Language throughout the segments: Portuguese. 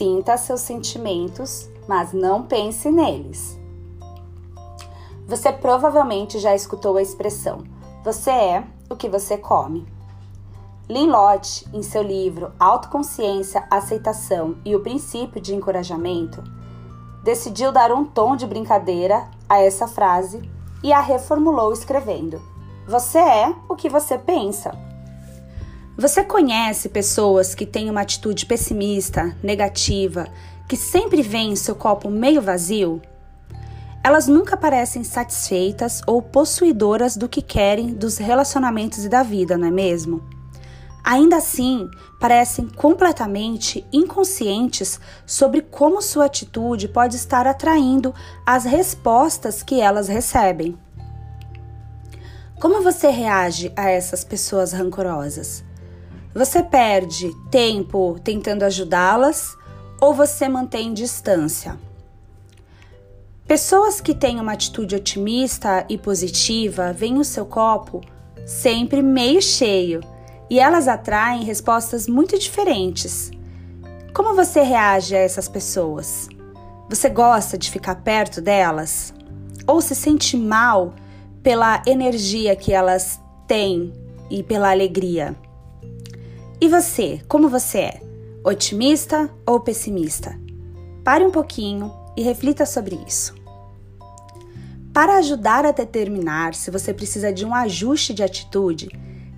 Sinta seus sentimentos, mas não pense neles. Você provavelmente já escutou a expressão: você é o que você come. Lynn Lott, em seu livro Autoconsciência, Aceitação e o Princípio de Encorajamento, decidiu dar um tom de brincadeira a essa frase e a reformulou escrevendo: Você é o que você pensa. Você conhece pessoas que têm uma atitude pessimista, negativa, que sempre veem seu copo meio vazio? Elas nunca parecem satisfeitas ou possuidoras do que querem dos relacionamentos e da vida, não é mesmo? Ainda assim, parecem completamente inconscientes sobre como sua atitude pode estar atraindo as respostas que elas recebem. Como você reage a essas pessoas rancorosas? Você perde tempo tentando ajudá-las ou você mantém distância? Pessoas que têm uma atitude otimista e positiva veem o seu copo sempre meio cheio e elas atraem respostas muito diferentes. Como você reage a essas pessoas? Você gosta de ficar perto delas? Ou se sente mal pela energia que elas têm e pela alegria? E você, como você é? Otimista ou pessimista? Pare um pouquinho e reflita sobre isso. Para ajudar a determinar se você precisa de um ajuste de atitude,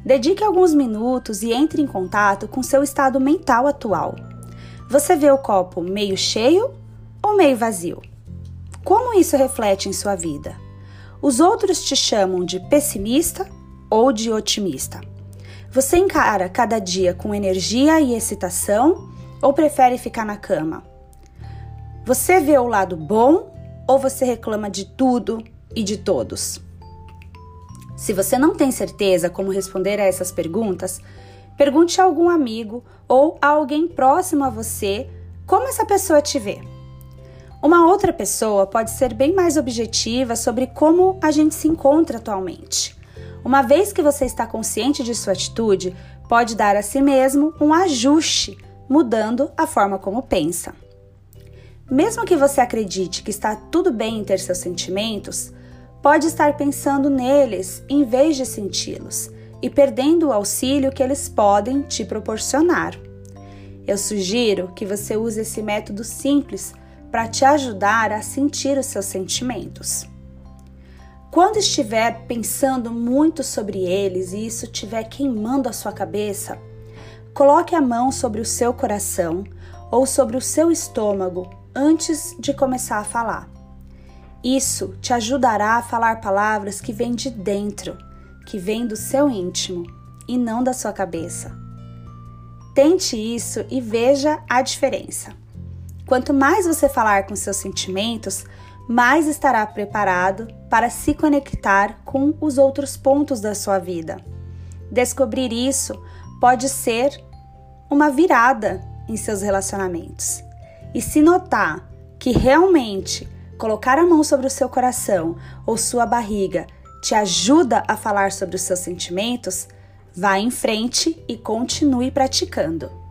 dedique alguns minutos e entre em contato com seu estado mental atual. Você vê o copo meio cheio ou meio vazio? Como isso reflete em sua vida? Os outros te chamam de pessimista ou de otimista? Você encara cada dia com energia e excitação ou prefere ficar na cama? Você vê o lado bom ou você reclama de tudo e de todos? Se você não tem certeza como responder a essas perguntas, pergunte a algum amigo ou a alguém próximo a você como essa pessoa te vê. Uma outra pessoa pode ser bem mais objetiva sobre como a gente se encontra atualmente. Uma vez que você está consciente de sua atitude, pode dar a si mesmo um ajuste, mudando a forma como pensa. Mesmo que você acredite que está tudo bem em ter seus sentimentos, pode estar pensando neles em vez de senti-los e perdendo o auxílio que eles podem te proporcionar. Eu sugiro que você use esse método simples para te ajudar a sentir os seus sentimentos. Quando estiver pensando muito sobre eles e isso estiver queimando a sua cabeça, coloque a mão sobre o seu coração ou sobre o seu estômago antes de começar a falar. Isso te ajudará a falar palavras que vêm de dentro, que vêm do seu íntimo e não da sua cabeça. Tente isso e veja a diferença. Quanto mais você falar com seus sentimentos, mais estará preparado para se conectar com os outros pontos da sua vida. Descobrir isso pode ser uma virada em seus relacionamentos. E se notar que realmente colocar a mão sobre o seu coração ou sua barriga te ajuda a falar sobre os seus sentimentos, vá em frente e continue praticando.